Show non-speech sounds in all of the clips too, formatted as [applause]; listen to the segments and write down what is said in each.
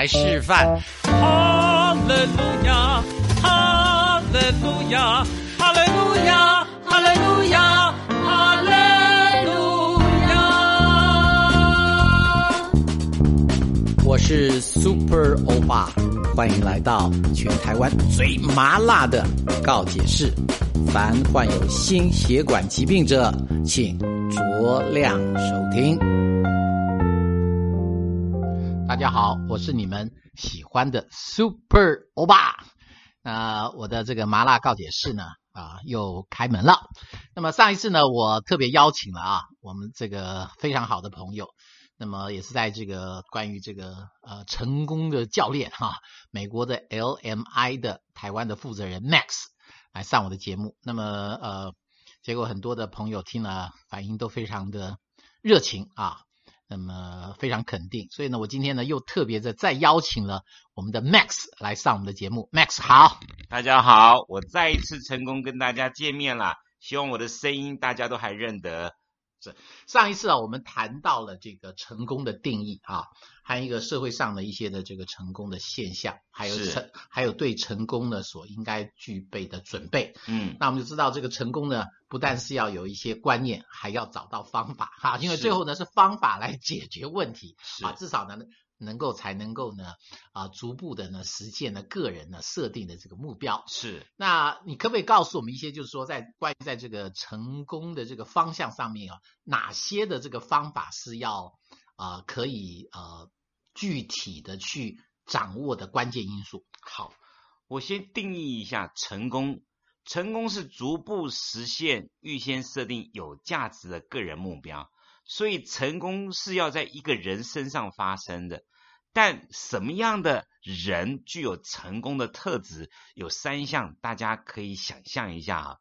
来示范。哈利路亚，哈利路亚，哈利路亚，哈利路亚，哈利路亚。我是 Super 欧巴，欢迎来到全台湾最麻辣的告解室。凡患有心血管疾病者，请酌量收听。大家好，我是你们喜欢的 Super 欧巴。那我的这个麻辣告解室呢，啊，又开门了。那么上一次呢，我特别邀请了啊，我们这个非常好的朋友，那么也是在这个关于这个呃成功的教练哈，美国的 LMI 的台湾的负责人 Max 来上我的节目。那么呃，结果很多的朋友听了反应都非常的热情啊。那么非常肯定，所以呢，我今天呢又特别的再邀请了我们的 Max 来上我们的节目。Max 好，大家好，我再一次成功跟大家见面了，希望我的声音大家都还认得。是上一次啊，我们谈到了这个成功的定义啊，还有一个社会上的一些的这个成功的现象，还有成还有对成功呢所应该具备的准备。嗯，那我们就知道这个成功呢，不但是要有一些观念，还要找到方法。哈，因为最后呢是方法来解决问题。啊，至少呢。能够才能够呢啊逐步的呢实现呢个人呢设定的这个目标是。那你可不可以告诉我们一些，就是说在关于在这个成功的这个方向上面啊，哪些的这个方法是要啊可以呃具体的去掌握的关键因素？好，我先定义一下成功。成功是逐步实现预先设定有价值的个人目标。所以，成功是要在一个人身上发生的。但什么样的人具有成功的特质？有三项，大家可以想象一下啊。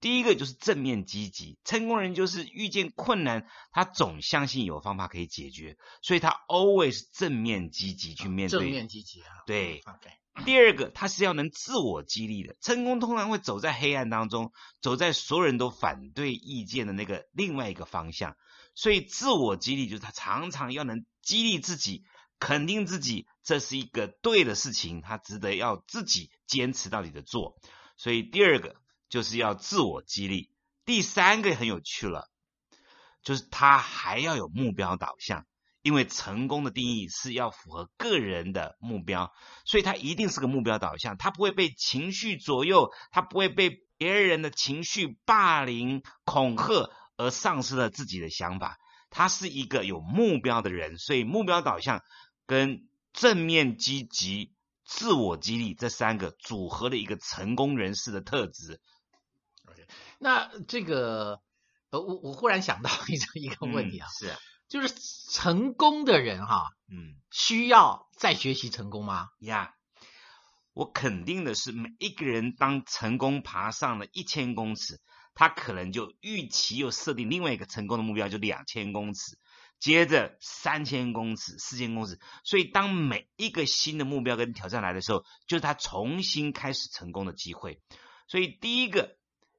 第一个就是正面积极，成功人就是遇见困难，他总相信有方法可以解决，所以他 always 正面积极去面对。正面积极啊。对。第二个，他是要能自我激励的。成功通常会走在黑暗当中，走在所有人都反对意见的那个另外一个方向。所以，自我激励就是他常常要能激励自己，肯定自己，这是一个对的事情，他值得要自己坚持到底的做。所以，第二个就是要自我激励。第三个很有趣了，就是他还要有目标导向，因为成功的定义是要符合个人的目标，所以他一定是个目标导向，他不会被情绪左右，他不会被别人的情绪霸凌、恐吓。而丧失了自己的想法，他是一个有目标的人，所以目标导向跟正面积极、自我激励这三个组合的一个成功人士的特质。那这个呃，我我忽然想到一个一个问题啊，是，就是成功的人哈，嗯，需要再学习成功吗？呀，我肯定的是，每一个人当成功爬上了一千公尺。他可能就预期又设定另外一个成功的目标，就两千公尺，接着三千公尺、四千公尺。所以，当每一个新的目标跟挑战来的时候，就是他重新开始成功的机会。所以，第一个，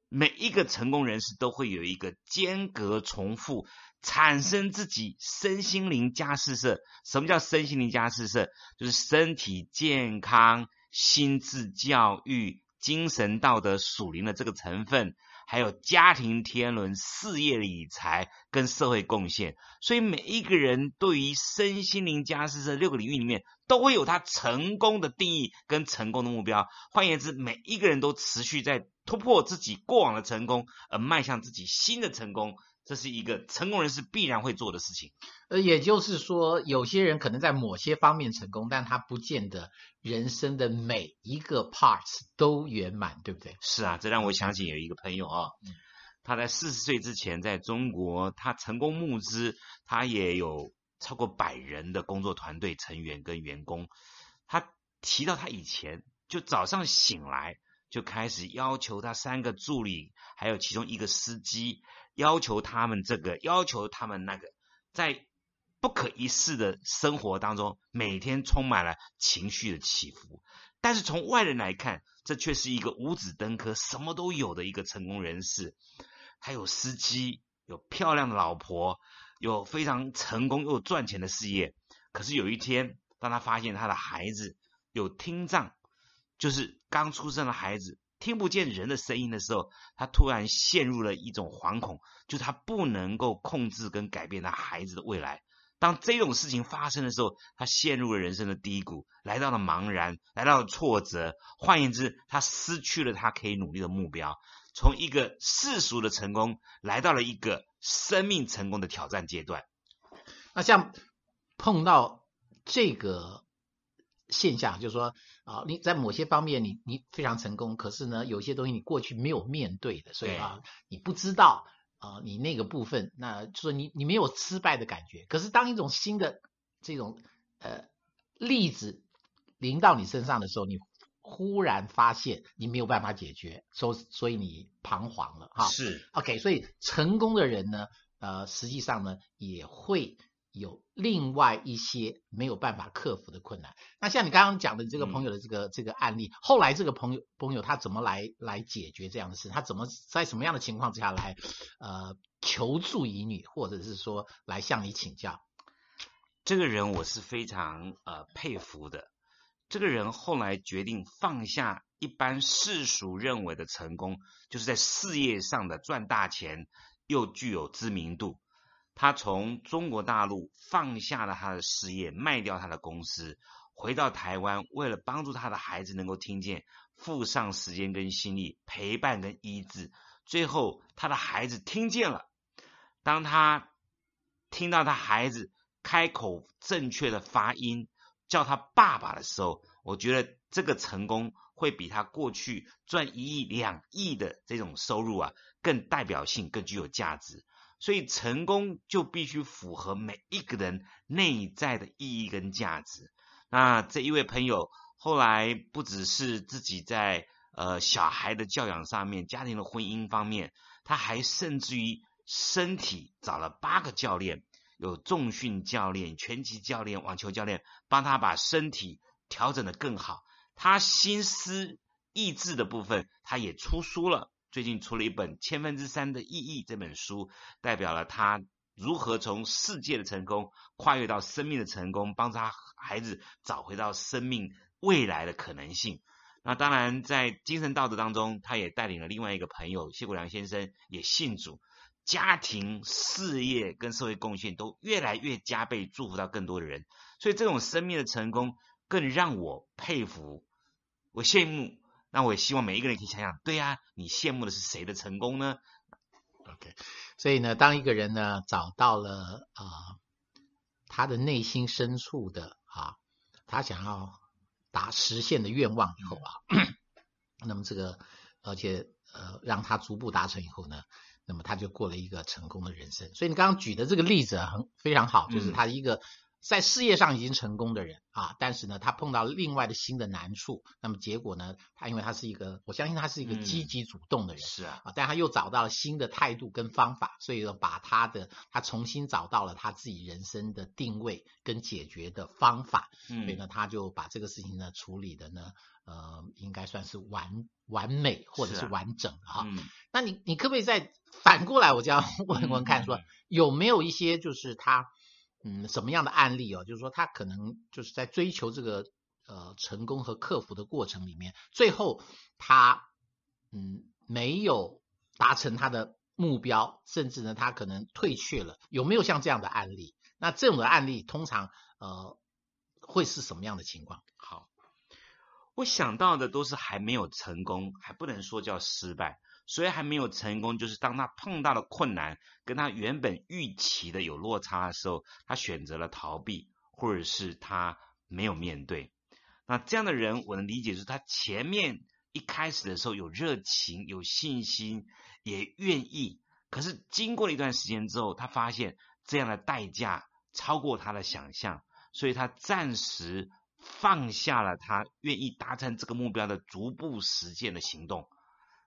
每一个成功人士都会有一个间隔重复，产生自己身心灵加试色。什么叫身心灵加试色？就是身体健康、心智教育、精神道德、属灵的这个成分。还有家庭天伦、事业理财跟社会贡献，所以每一个人对于身心灵家事这六个领域里面，都会有他成功的定义跟成功的目标。换言之，每一个人都持续在突破自己过往的成功，而迈向自己新的成功。这是一个成功人士必然会做的事情。呃，也就是说，有些人可能在某些方面成功，但他不见得人生的每一个 parts 都圆满，对不对？是啊，这让我想起有一个朋友啊，他在四十岁之前在中国，他成功募资，他也有超过百人的工作团队成员跟员工。他提到他以前就早上醒来就开始要求他三个助理，还有其中一个司机。要求他们这个，要求他们那个，在不可一世的生活当中，每天充满了情绪的起伏。但是从外人来看，这却是一个五子登科、什么都有的一个成功人士。还有司机，有漂亮的老婆，有非常成功又赚钱的事业。可是有一天，当他发现他的孩子有听障，就是刚出生的孩子听不见人的声音的时候，他突然陷入了一种惶恐，就他不能够控制跟改变他孩子的未来。当这种事情发生的时候，他陷入了人生的低谷，来到了茫然，来到了挫折。换言之，他失去了他可以努力的目标，从一个世俗的成功，来到了一个生命成功的挑战阶段。那像碰到这个现象，就是说啊，你在某些方面你你非常成功，可是呢，有些东西你过去没有面对的，所以啊，你不知道。啊，你那个部分，那就说你你没有失败的感觉。可是当一种新的这种呃例子临到你身上的时候，你忽然发现你没有办法解决，所所以你彷徨了哈。是 OK，所以成功的人呢，呃，实际上呢也会。有另外一些没有办法克服的困难。那像你刚刚讲的这个朋友的这个这个案例，后来这个朋友朋友他怎么来来解决这样的事？他怎么在什么样的情况之下来呃求助于你，或者是说来向你请教？这个人我是非常呃佩服的。这个人后来决定放下一般世俗认为的成功，就是在事业上的赚大钱，又具有知名度。他从中国大陆放下了他的事业，卖掉他的公司，回到台湾，为了帮助他的孩子能够听见，付上时间跟心力陪伴跟医治。最后，他的孩子听见了。当他听到他孩子开口正确的发音，叫他爸爸的时候，我觉得这个成功会比他过去赚一亿两亿的这种收入啊，更代表性，更具有价值。所以成功就必须符合每一个人内在的意义跟价值。那这一位朋友后来不只是自己在呃小孩的教养上面、家庭的婚姻方面，他还甚至于身体找了八个教练，有重训教练、拳击教练、网球教练，帮他把身体调整的更好。他心思意志的部分，他也出书了。最近出了一本《千分之三的意义》这本书，代表了他如何从世界的成功跨越到生命的成功，帮助他孩子找回到生命未来的可能性。那当然，在精神道德当中，他也带领了另外一个朋友谢国良先生也信主，家庭、事业跟社会贡献都越来越加倍，祝福到更多的人。所以这种生命的成功更让我佩服，我羡慕。那我也希望每一个人可以想想，对呀，你羡慕的是谁的成功呢？OK，所以呢，当一个人呢找到了啊他的内心深处的啊他想要达实现的愿望以后啊，[clears throat] 那么这个而且呃让他逐步达成以后呢，那么他就过了一个成功的人生。所以你刚刚举的这个例子很非常好，就是他一个。在事业上已经成功的人啊，但是呢，他碰到另外的新的难处，那么结果呢，他因为他是一个，我相信他是一个积极主动的人，是啊，啊，但他又找到了新的态度跟方法，所以说把他的他重新找到了他自己人生的定位跟解决的方法，所以呢，他就把这个事情呢处理的呢，呃，应该算是完完美或者是完整哈。那你你可不可以再反过来，我就要 [laughs] 问问看，说有没有一些就是他。嗯，什么样的案例哦？就是说他可能就是在追求这个呃成功和克服的过程里面，最后他嗯没有达成他的目标，甚至呢他可能退却了。有没有像这样的案例？那这种的案例通常呃会是什么样的情况？好，我想到的都是还没有成功，还不能说叫失败。所以还没有成功，就是当他碰到了困难，跟他原本预期的有落差的时候，他选择了逃避，或者是他没有面对。那这样的人，我能理解是他前面一开始的时候有热情、有信心，也愿意。可是经过了一段时间之后，他发现这样的代价超过他的想象，所以他暂时放下了他愿意达成这个目标的逐步实践的行动。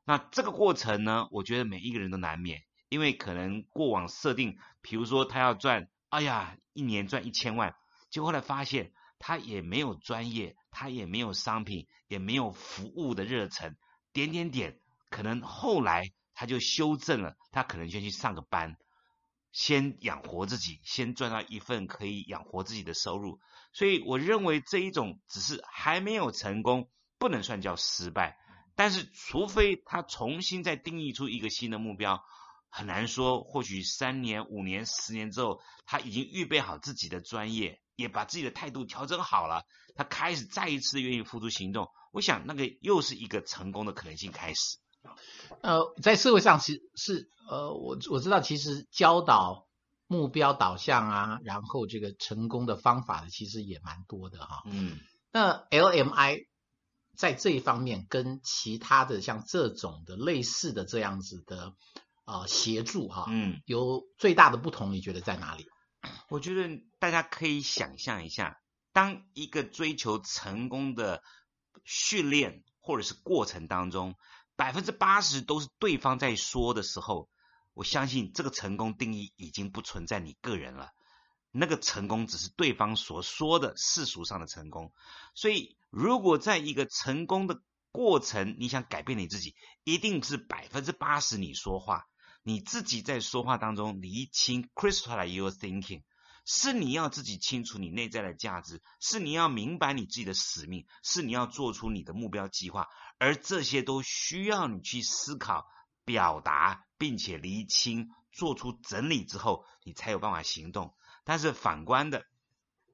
那这个过程呢，我觉得每一个人都难免，因为可能过往设定，比如说他要赚，哎呀，一年赚一千万，就后来发现他也没有专业，他也没有商品，也没有服务的热忱，点点点，可能后来他就修正了，他可能先去上个班。先养活自己，先赚到一份可以养活自己的收入。所以我认为这一种只是还没有成功，不能算叫失败。但是除非他重新再定义出一个新的目标，很难说。或许三年、五年、十年之后，他已经预备好自己的专业，也把自己的态度调整好了，他开始再一次愿意付出行动。我想那个又是一个成功的可能性开始。呃，在社会上其实是呃，我我知道其实教导目标导向啊，然后这个成功的方法的其实也蛮多的哈。嗯，那 LMI 在这一方面跟其他的像这种的类似的这样子的呃协助哈，嗯，有最大的不同，你觉得在哪里？我觉得大家可以想象一下，当一个追求成功的训练或者是过程当中。百分之八十都是对方在说的时候，我相信这个成功定义已经不存在你个人了。那个成功只是对方所说的世俗上的成功。所以，如果在一个成功的过程，你想改变你自己，一定是百分之八十你说话，你自己在说话当中厘清 crystallize your thinking，是你要自己清楚你内在的价值，是你要明白你自己的使命，是你要做出你的目标计划。而这些都需要你去思考、表达，并且厘清、做出整理之后，你才有办法行动。但是反观的，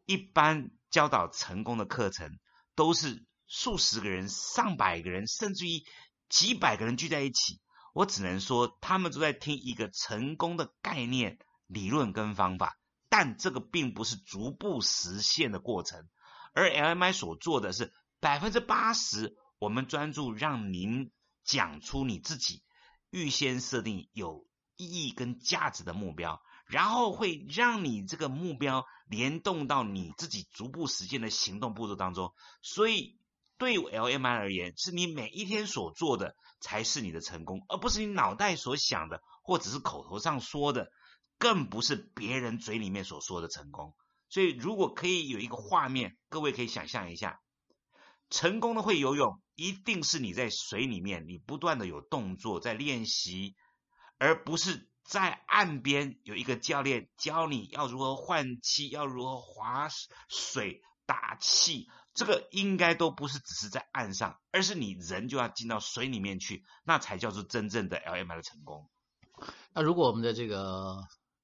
一般教导成功的课程，都是数十个人、上百个人，甚至于几百个人聚在一起。我只能说，他们都在听一个成功的概念、理论跟方法，但这个并不是逐步实现的过程。而 LMI 所做的是百分之八十。我们专注让您讲出你自己预先设定有意义跟价值的目标，然后会让你这个目标联动到你自己逐步实现的行动步骤当中。所以，对 LMI 而言，是你每一天所做的才是你的成功，而不是你脑袋所想的，或者是口头上说的，更不是别人嘴里面所说的成功。所以，如果可以有一个画面，各位可以想象一下。成功的会游泳，一定是你在水里面，你不断的有动作在练习，而不是在岸边有一个教练教你要如何换气，要如何划水打气。这个应该都不是只是在岸上，而是你人就要进到水里面去，那才叫做真正的 LMI 的成功。那如果我们的这个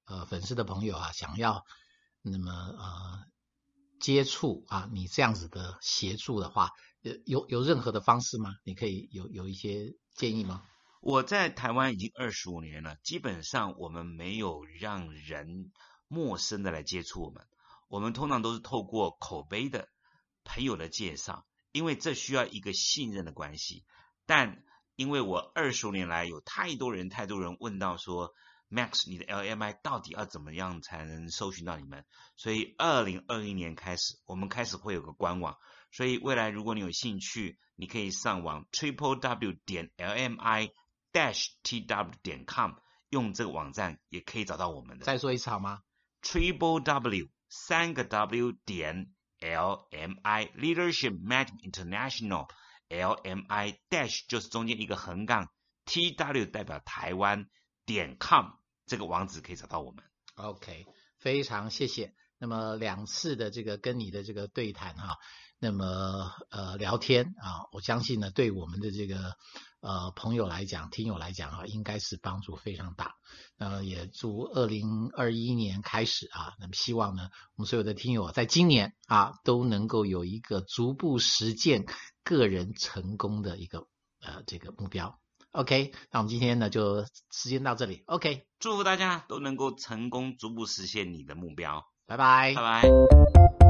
呃粉丝的朋友啊，想要那么呃。接触啊，你这样子的协助的话，有有有任何的方式吗？你可以有有一些建议吗？我在台湾已经二十五年了，基本上我们没有让人陌生的来接触我们，我们通常都是透过口碑的朋友的介绍，因为这需要一个信任的关系。但因为我二十五年来有太多人太多人问到说。Max，你的 LMI 到底要怎么样才能搜寻到你们？所以二零二一年开始，我们开始会有个官网。所以未来如果你有兴趣，你可以上网 triple w 点 LMI dash tw 点 com，用这个网站也可以找到我们的。再说一次好吗？triple w 三个 w 点 LMI leadership management international LMI dash 就是中间一个横杠 tw 代表台湾点 com。这个网址可以找到我们。OK，非常谢谢。那么两次的这个跟你的这个对谈哈，那么呃聊天啊，我相信呢，对我们的这个呃朋友来讲、听友来讲啊，应该是帮助非常大。那么也祝二零二一年开始啊，那么希望呢，我们所有的听友在今年啊都能够有一个逐步实践个人成功的一个呃这个目标。OK，那我们今天呢就时间到这里。OK，祝福大家都能够成功逐步实现你的目标。拜拜，拜拜。